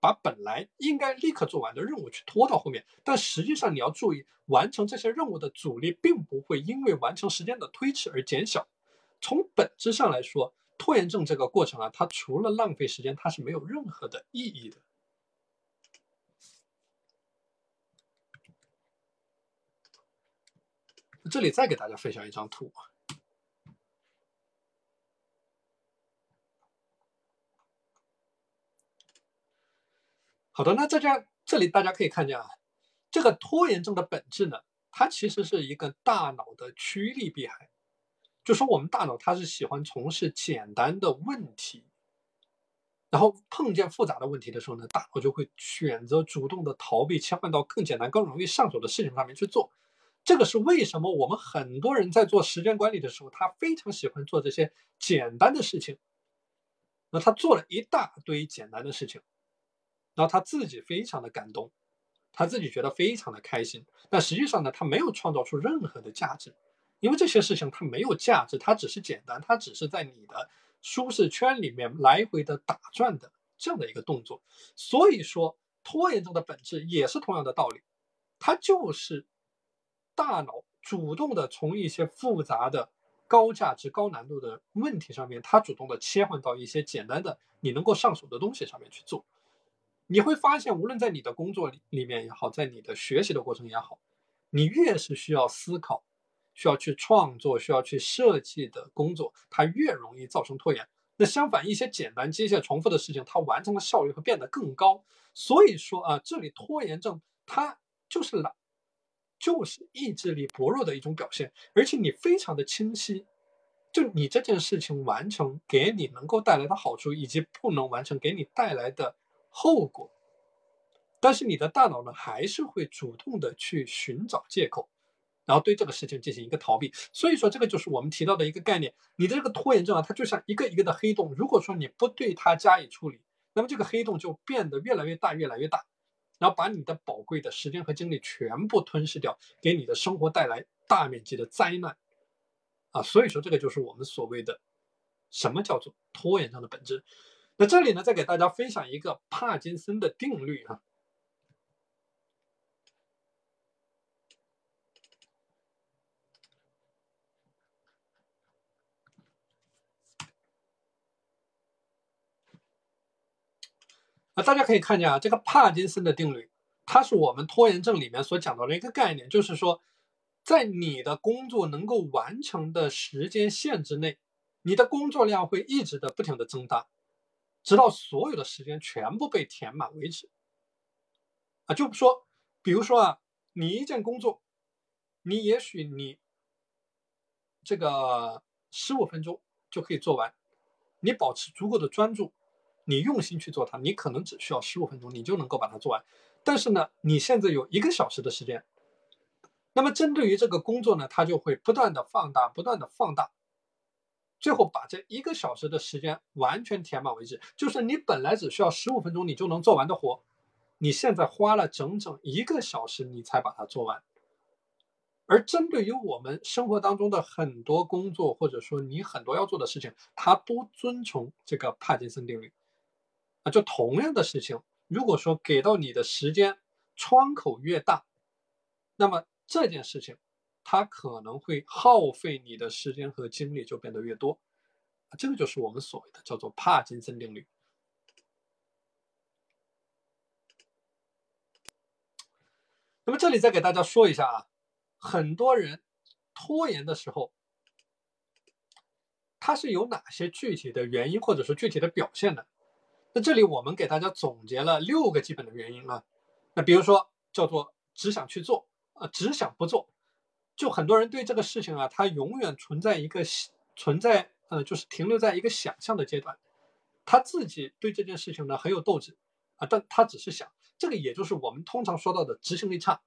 把本来应该立刻做完的任务去拖到后面。但实际上你要注意，完成这些任务的阻力并不会因为完成时间的推迟而减小。从本质上来说，拖延症这个过程啊，它除了浪费时间，它是没有任何的意义的。这里再给大家分享一张图。好的，那这家这里大家可以看见啊，这个拖延症的本质呢，它其实是一个大脑的趋利避害，就说我们大脑它是喜欢从事简单的问题，然后碰见复杂的问题的时候呢，大脑就会选择主动的逃避，切换到更简单、更容易上手的事情上面去做。这个是为什么我们很多人在做时间管理的时候，他非常喜欢做这些简单的事情。那他做了一大堆简单的事情，然后他自己非常的感动，他自己觉得非常的开心。但实际上呢，他没有创造出任何的价值，因为这些事情它没有价值，它只是简单，它只是在你的舒适圈里面来回的打转的这样的一个动作。所以说，拖延症的本质也是同样的道理，它就是。大脑主动的从一些复杂的、高价值、高难度的问题上面，它主动的切换到一些简单的、你能够上手的东西上面去做。你会发现，无论在你的工作里里面也好，在你的学习的过程也好，你越是需要思考、需要去创作、需要去设计的工作，它越容易造成拖延。那相反，一些简单、机械、重复的事情，它完成的效率会变得更高。所以说啊，这里拖延症它就是懒。就是意志力薄弱的一种表现，而且你非常的清晰，就你这件事情完成给你能够带来的好处，以及不能完成给你带来的后果。但是你的大脑呢，还是会主动的去寻找借口，然后对这个事情进行一个逃避。所以说，这个就是我们提到的一个概念。你的这个拖延症啊，它就像一个一个的黑洞。如果说你不对它加以处理，那么这个黑洞就变得越来越大，越来越大，然后把你的宝贵的时间和精力全部吞噬掉，给你的生活带来大面积的灾难。啊，所以说这个就是我们所谓的什么叫做拖延症的本质。那这里呢，再给大家分享一个帕金森的定律啊。啊，大家可以看见啊，这个帕金森的定律，它是我们拖延症里面所讲到的一个概念，就是说。在你的工作能够完成的时间限制内，你的工作量会一直的不停的增大，直到所有的时间全部被填满为止。啊，就说，比如说啊，你一件工作，你也许你这个十五分钟就可以做完，你保持足够的专注，你用心去做它，你可能只需要十五分钟，你就能够把它做完。但是呢，你现在有一个小时的时间。那么针对于这个工作呢，它就会不断的放大，不断的放大，最后把这一个小时的时间完全填满为止。就是你本来只需要十五分钟你就能做完的活，你现在花了整整一个小时你才把它做完。而针对于我们生活当中的很多工作，或者说你很多要做的事情，它都遵从这个帕金森定律。啊，就同样的事情，如果说给到你的时间窗口越大，那么这件事情，它可能会耗费你的时间和精力就变得越多，这个就是我们所谓的叫做帕金森定律。那么这里再给大家说一下啊，很多人拖延的时候，它是有哪些具体的原因或者说具体的表现的？那这里我们给大家总结了六个基本的原因啊。那比如说叫做只想去做。啊，只想不做，就很多人对这个事情啊，他永远存在一个存在，呃，就是停留在一个想象的阶段。他自己对这件事情呢很有斗志啊，但他只是想，这个也就是我们通常说到的执行力差。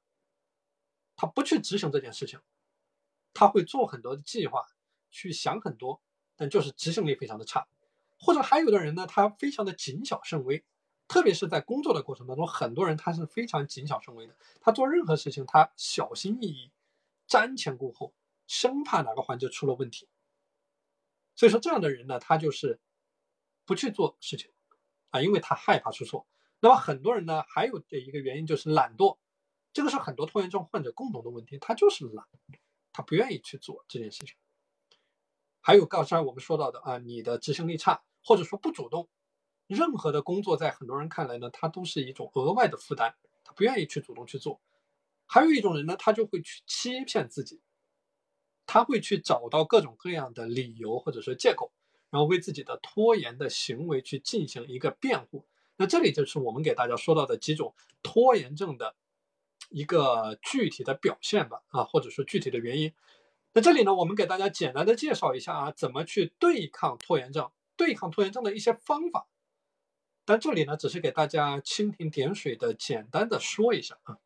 他不去执行这件事情，他会做很多的计划，去想很多，但就是执行力非常的差。或者还有的人呢，他非常的谨小慎微。特别是在工作的过程当中，很多人他是非常谨小慎微的，他做任何事情他小心翼翼、瞻前顾后，生怕哪个环节出了问题。所以说这样的人呢，他就是不去做事情啊，因为他害怕出错。那么很多人呢，还有的一个原因就是懒惰，这个是很多拖延症患者共同的问题，他就是懒，他不愿意去做这件事情。还有刚才我们说到的啊，你的执行力差，或者说不主动。任何的工作在很多人看来呢，它都是一种额外的负担，他不愿意去主动去做。还有一种人呢，他就会去欺骗自己，他会去找到各种各样的理由或者说借口，然后为自己的拖延的行为去进行一个辩护。那这里就是我们给大家说到的几种拖延症的一个具体的表现吧，啊，或者说具体的原因。那这里呢，我们给大家简单的介绍一下啊，怎么去对抗拖延症，对抗拖延症的一些方法。但这里呢，只是给大家蜻蜓点水的简单的说一下啊。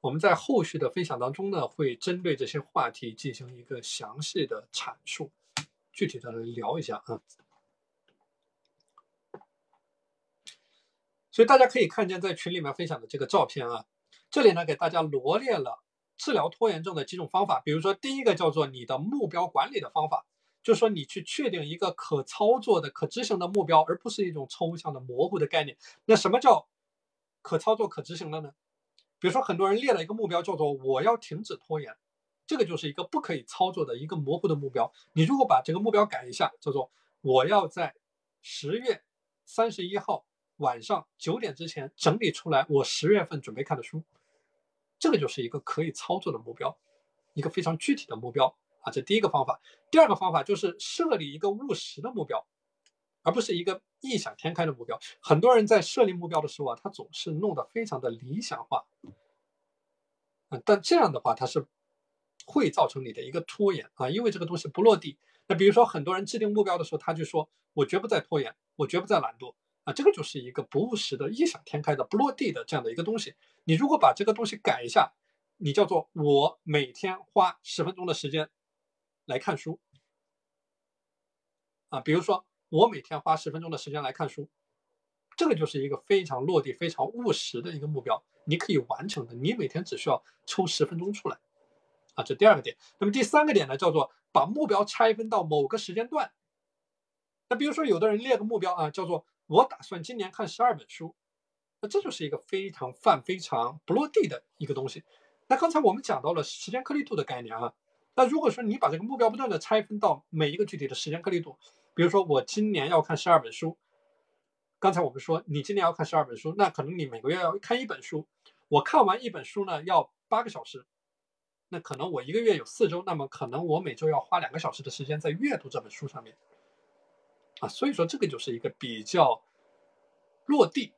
我们在后续的分享当中呢，会针对这些话题进行一个详细的阐述，具体的聊一下啊。所以大家可以看见在群里面分享的这个照片啊，这里呢给大家罗列了治疗拖延症的几种方法，比如说第一个叫做你的目标管理的方法。就说你去确定一个可操作的、可执行的目标，而不是一种抽象的、模糊的概念。那什么叫可操作、可执行的呢？比如说，很多人列了一个目标，叫做“我要停止拖延”，这个就是一个不可以操作的一个模糊的目标。你如果把这个目标改一下，叫做“我要在十月三十一号晚上九点之前整理出来我十月份准备看的书”，这个就是一个可以操作的目标，一个非常具体的目标。啊，这第一个方法。第二个方法就是设立一个务实的目标，而不是一个异想天开的目标。很多人在设立目标的时候啊，他总是弄得非常的理想化。嗯，但这样的话，他是会造成你的一个拖延啊，因为这个东西不落地。那比如说很多人制定目标的时候，他就说我绝不再拖延，我绝不再懒惰啊，这个就是一个不务实的、异想天开的、不落地的这样的一个东西。你如果把这个东西改一下，你叫做我每天花十分钟的时间来看书啊，比如说我每天花十分钟的时间来看书。这个就是一个非常落地、非常务实的一个目标，你可以完成的。你每天只需要抽十分钟出来，啊，这第二个点。那么第三个点呢，叫做把目标拆分到某个时间段。那比如说，有的人列个目标啊，叫做我打算今年看十二本书，那这就是一个非常泛、非常不落地的一个东西。那刚才我们讲到了时间颗粒度的概念啊，那如果说你把这个目标不断的拆分到每一个具体的时间颗粒度，比如说我今年要看十二本书。刚才我们说，你今年要看十二本书，那可能你每个月要看一本书。我看完一本书呢，要八个小时，那可能我一个月有四周，那么可能我每周要花两个小时的时间在阅读这本书上面。啊，所以说这个就是一个比较落地、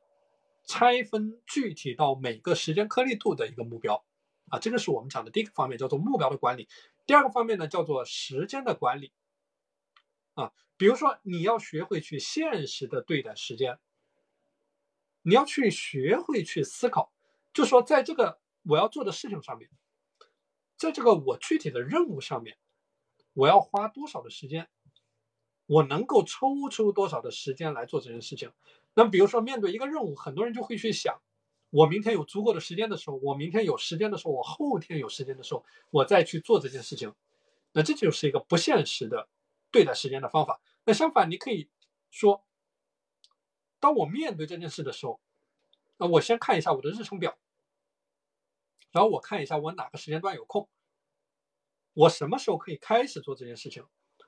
拆分具体到每个时间颗粒度的一个目标。啊，这个是我们讲的第一个方面，叫做目标的管理。第二个方面呢，叫做时间的管理。啊。比如说，你要学会去现实的对待时间，你要去学会去思考，就说在这个我要做的事情上面，在这个我具体的任务上面，我要花多少的时间，我能够抽出多少的时间来做这件事情。那，比如说面对一个任务，很多人就会去想，我明天有足够的时间的时候，我明天有时间的时候，我后天有时间的时候，我再去做这件事情，那这就是一个不现实的。对待时间的方法。那相反，你可以说，当我面对这件事的时候，那我先看一下我的日程表，然后我看一下我哪个时间段有空，我什么时候可以开始做这件事情，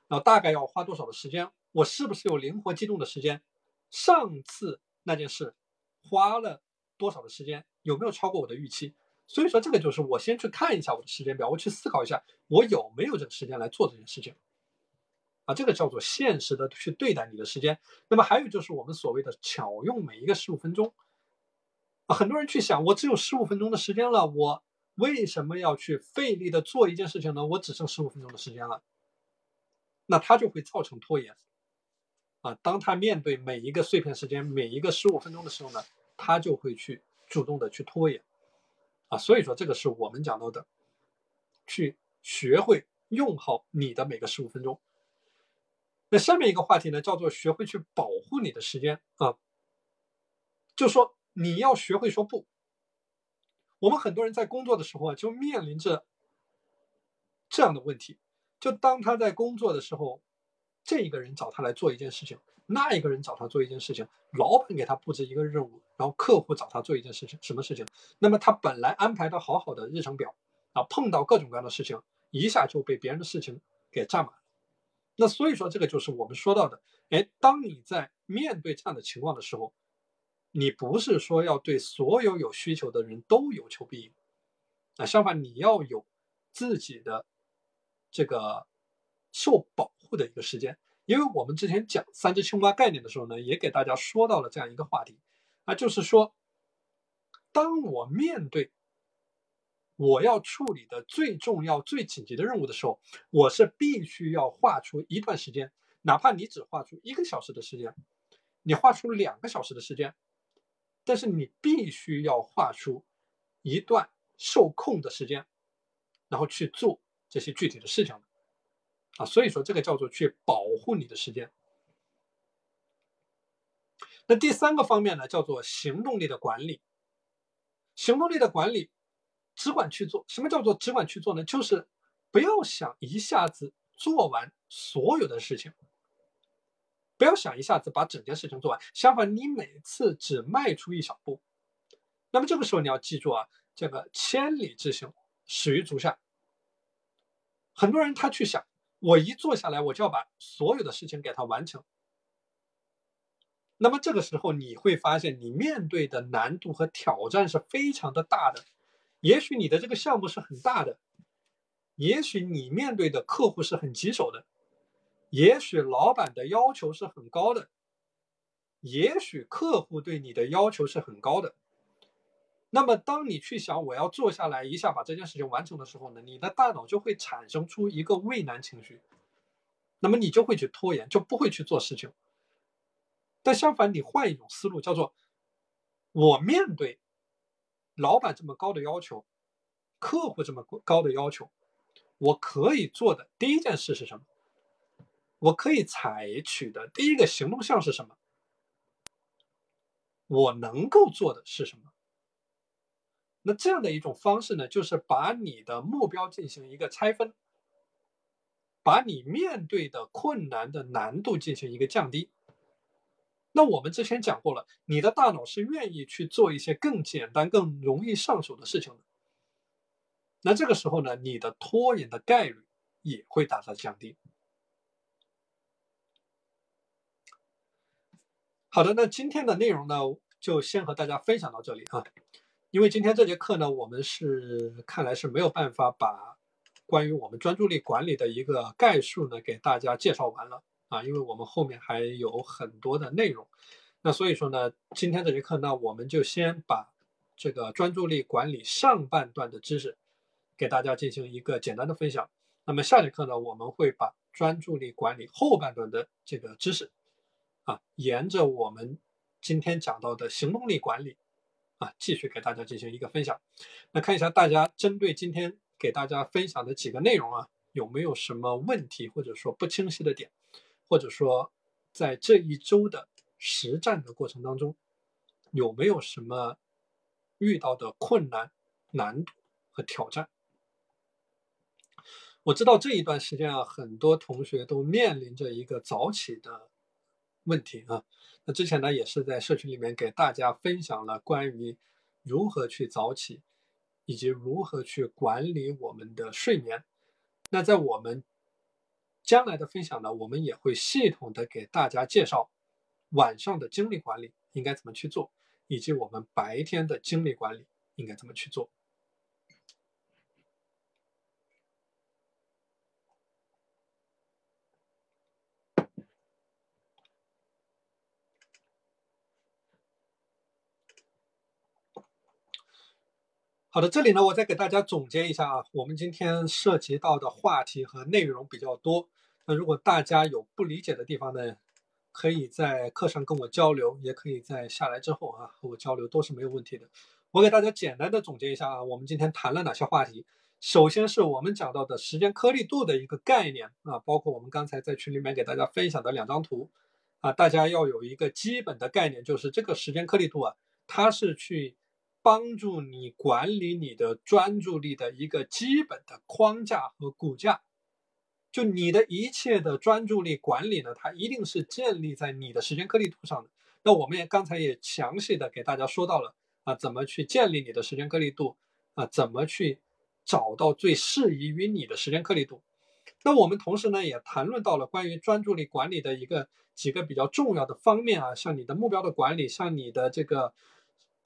然后大概要花多少的时间，我是不是有灵活机动的时间？上次那件事花了多少的时间？有没有超过我的预期？所以说，这个就是我先去看一下我的时间表，我去思考一下，我有没有这个时间来做这件事情。啊，这个叫做现实的去对待你的时间。那么还有就是我们所谓的巧用每一个十五分钟。啊，很多人去想，我只有十五分钟的时间了，我为什么要去费力的做一件事情呢？我只剩十五分钟的时间了，那他就会造成拖延。啊，当他面对每一个碎片时间，每一个十五分钟的时候呢，他就会去主动的去拖延。啊，所以说这个是我们讲到的，去学会用好你的每个十五分钟。那下面一个话题呢，叫做学会去保护你的时间啊，就说你要学会说不。我们很多人在工作的时候啊，就面临着这样的问题：，就当他在工作的时候，这一个人找他来做一件事情，那一个人找他做一件事情，老板给他布置一个任务，然后客户找他做一件事情，什么事情？那么他本来安排的好好的日程表啊，碰到各种各样的事情，一下就被别人的事情给占满。那所以说，这个就是我们说到的，哎，当你在面对这样的情况的时候，你不是说要对所有有需求的人都有求必应，啊，相反，你要有自己的这个受保护的一个时间。因为我们之前讲三只青蛙概念的时候呢，也给大家说到了这样一个话题，啊，就是说，当我面对。我要处理的最重要、最紧急的任务的时候，我是必须要画出一段时间，哪怕你只画出一个小时的时间，你画出两个小时的时间，但是你必须要画出一段受控的时间，然后去做这些具体的事情啊。所以说，这个叫做去保护你的时间。那第三个方面呢，叫做行动力的管理。行动力的管理。只管去做，什么叫做只管去做呢？就是不要想一下子做完所有的事情，不要想一下子把整件事情做完。相反，你每次只迈出一小步。那么这个时候你要记住啊，这个千里之行，始于足下。很多人他去想，我一坐下来我就要把所有的事情给他完成。那么这个时候你会发现，你面对的难度和挑战是非常的大的。也许你的这个项目是很大的，也许你面对的客户是很棘手的，也许老板的要求是很高的，也许客户对你的要求是很高的。那么当你去想我要坐下来一下把这件事情完成的时候呢，你的大脑就会产生出一个畏难情绪，那么你就会去拖延，就不会去做事情。但相反，你换一种思路，叫做我面对老板这么高的要求，客户这么高的要求，我可以做的第一件事是什么？我可以采取的第一个行动项是什么？我能够做的是什么？那这样的一种方式呢，就是把你的目标进行一个拆分，把你面对的困难的难度进行一个降低。那我们之前讲过了，你的大脑是愿意去做一些更简单、更容易上手的事情的。那这个时候呢，你的拖延的概率也会大大降低。好的，那今天的内容呢，就先和大家分享到这里啊。因为今天这节课呢，我们是看来是没有办法把关于我们专注力管理的一个概述呢给大家介绍完了啊，因为我们后面还有很多的内容。那所以说呢，今天这节课呢，我们就先把这个专注力管理上半段的知识给大家进行一个简单的分享。那么下节课呢，我们会把专注力管理后半段的这个知识。啊，沿着我们今天讲到的行动力管理啊，继续给大家进行一个分享。那看一下大家针对今天给大家分享的几个内容啊，有没有什么问题或者说不清晰的点，或者说在这一周的实战的过程当中，有没有什么遇到的困难、难度和挑战？我知道这一段时间啊，很多同学都面临着一个早起的。问题啊，那之前呢也是在社群里面给大家分享了关于如何去早起，以及如何去管理我们的睡眠。那在我们将来的分享呢，我们也会系统的给大家介绍晚上的精力管理应该怎么去做，以及我们白天的精力管理应该怎么去做。好的，这里呢，我再给大家总结一下啊，我们今天涉及到的话题和内容比较多。那如果大家有不理解的地方呢，可以在课上跟我交流，也可以在下来之后啊和我交流，都是没有问题的。我给大家简单的总结一下啊，我们今天谈了哪些话题？首先是我们讲到的时间颗粒度的一个概念啊，包括我们刚才在群里面给大家分享的两张图啊，大家要有一个基本的概念，就是这个时间颗粒度啊，它是去。帮助你管理你的专注力的一个基本的框架和骨架，就你的一切的专注力管理呢，它一定是建立在你的时间颗粒度上的。那我们也刚才也详细的给大家说到了啊，怎么去建立你的时间颗粒度啊，怎么去找到最适宜于你的时间颗粒度。那我们同时呢，也谈论到了关于专注力管理的一个几个比较重要的方面啊，像你的目标的管理，像你的这个。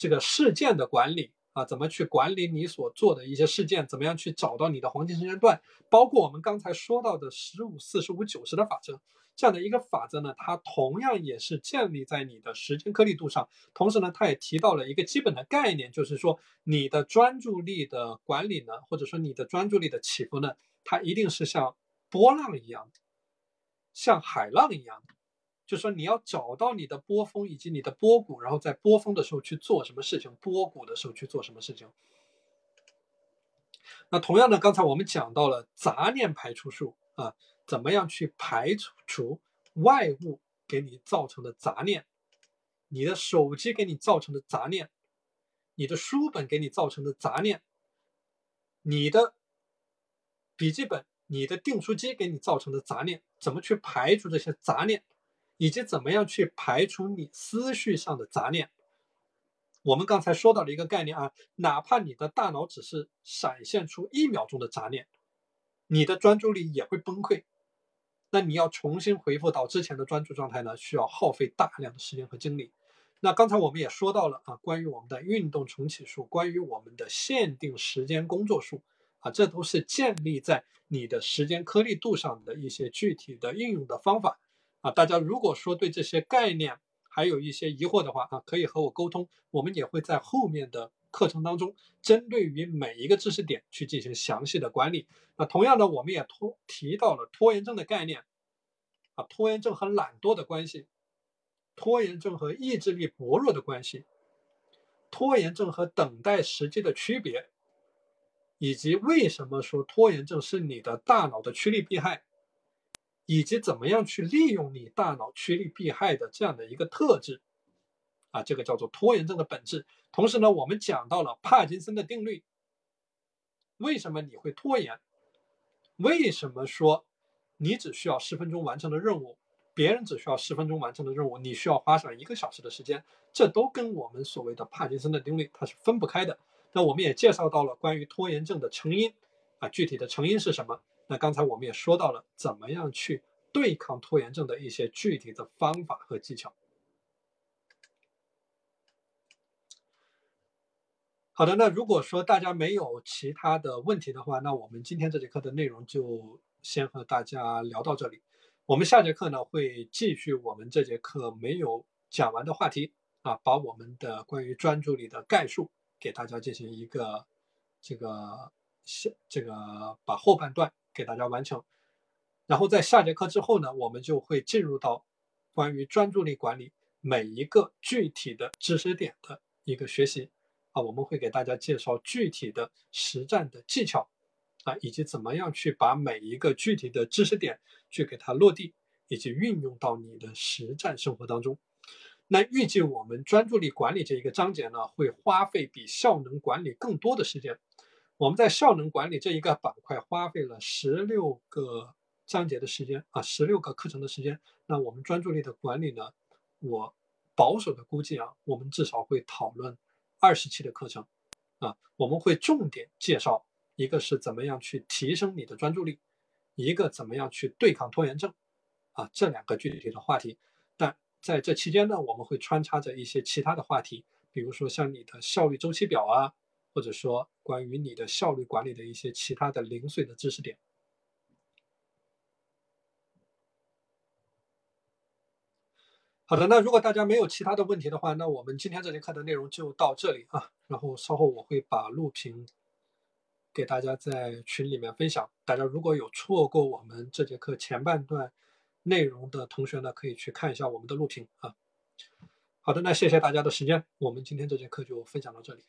这个事件的管理啊，怎么去管理你所做的一些事件？怎么样去找到你的黄金时间段？包括我们刚才说到的十五四十五九十的法则这样的一个法则呢，它同样也是建立在你的时间颗粒度上。同时呢，它也提到了一个基本的概念，就是说你的专注力的管理呢，或者说你的专注力的起伏呢，它一定是像波浪一样，像海浪一样。就说，你要找到你的波峰以及你的波谷，然后在波峰的时候去做什么事情，波谷的时候去做什么事情。那同样的，刚才我们讲到了杂念排除术啊，怎么样去排除外物给你造成的杂念？你的手机给你造成的杂念，你的书本给你造成的杂念，你的笔记本、你的订书机给你造成的杂念，怎么去排除这些杂念？以及怎么样去排除你思绪上的杂念？我们刚才说到了一个概念啊，哪怕你的大脑只是闪现出一秒钟的杂念，你的专注力也会崩溃。那你要重新恢复到之前的专注状态呢，需要耗费大量的时间和精力。那刚才我们也说到了啊，关于我们的运动重启术，关于我们的限定时间工作术啊，这都是建立在你的时间颗粒度上的一些具体的应用的方法。啊，大家如果说对这些概念还有一些疑惑的话啊，可以和我沟通，我们也会在后面的课程当中，针对于每一个知识点去进行详细的管理。那同样的，我们也拖提到了拖延症的概念，啊，拖延症和懒惰的关系，拖延症和意志力薄弱的关系，拖延症和等待时机的区别，以及为什么说拖延症是你的大脑的趋利避害，以及怎么样去利用你大脑趋利避害的这样的一个特质。啊，这个叫做拖延症的本质。同时呢，我们讲到了帕金森的定律。为什么你会拖延？为什么说你只需要十分钟完成的任务，别人只需要十分钟完成的任务，你需要花上一个小时的时间？这都跟我们所谓的帕金森的定律它是分不开的。那我们也介绍到了关于拖延症的成因啊，具体的成因是什么？那刚才我们也说到了怎么样去对抗拖延症的一些具体的方法和技巧。好的，那如果说大家没有其他的问题的话，那我们今天这节课的内容就先和大家聊到这里。我们下节课呢会继续我们这节课没有讲完的话题啊，把我们的关于专注力的概述给大家进行一个这个下这个把后半段给大家完成。然后在下节课之后呢，我们就会进入到关于专注力管理每一个具体的知识点的一个学习。啊，我们会给大家介绍具体的实战的技巧，啊，以及怎么样去把每一个具体的知识点去给它落地，以及运用到你的实战生活当中。那预计我们专注力管理这一个章节呢，会花费比效能管理更多的时间。我们在效能管理这一个板块花费了十六个章节的时间啊，十六个课程的时间。那我们专注力的管理呢，我保守的估计啊，我们至少会讨论。二十期的课程，啊，我们会重点介绍一个是怎么样去提升你的专注力，一个怎么样去对抗拖延症，啊，这两个具体的话题。但在这期间呢，我们会穿插着一些其他的话题，比如说像你的效率周期表啊，或者说关于你的效率管理的一些其他的零碎的知识点。好的，那如果大家没有其他的问题的话，那我们今天这节课的内容就到这里啊。然后稍后我会把录屏给大家在群里面分享。大家如果有错过我们这节课前半段内容的同学呢，可以去看一下我们的录屏啊。好的，那谢谢大家的时间，我们今天这节课就分享到这里。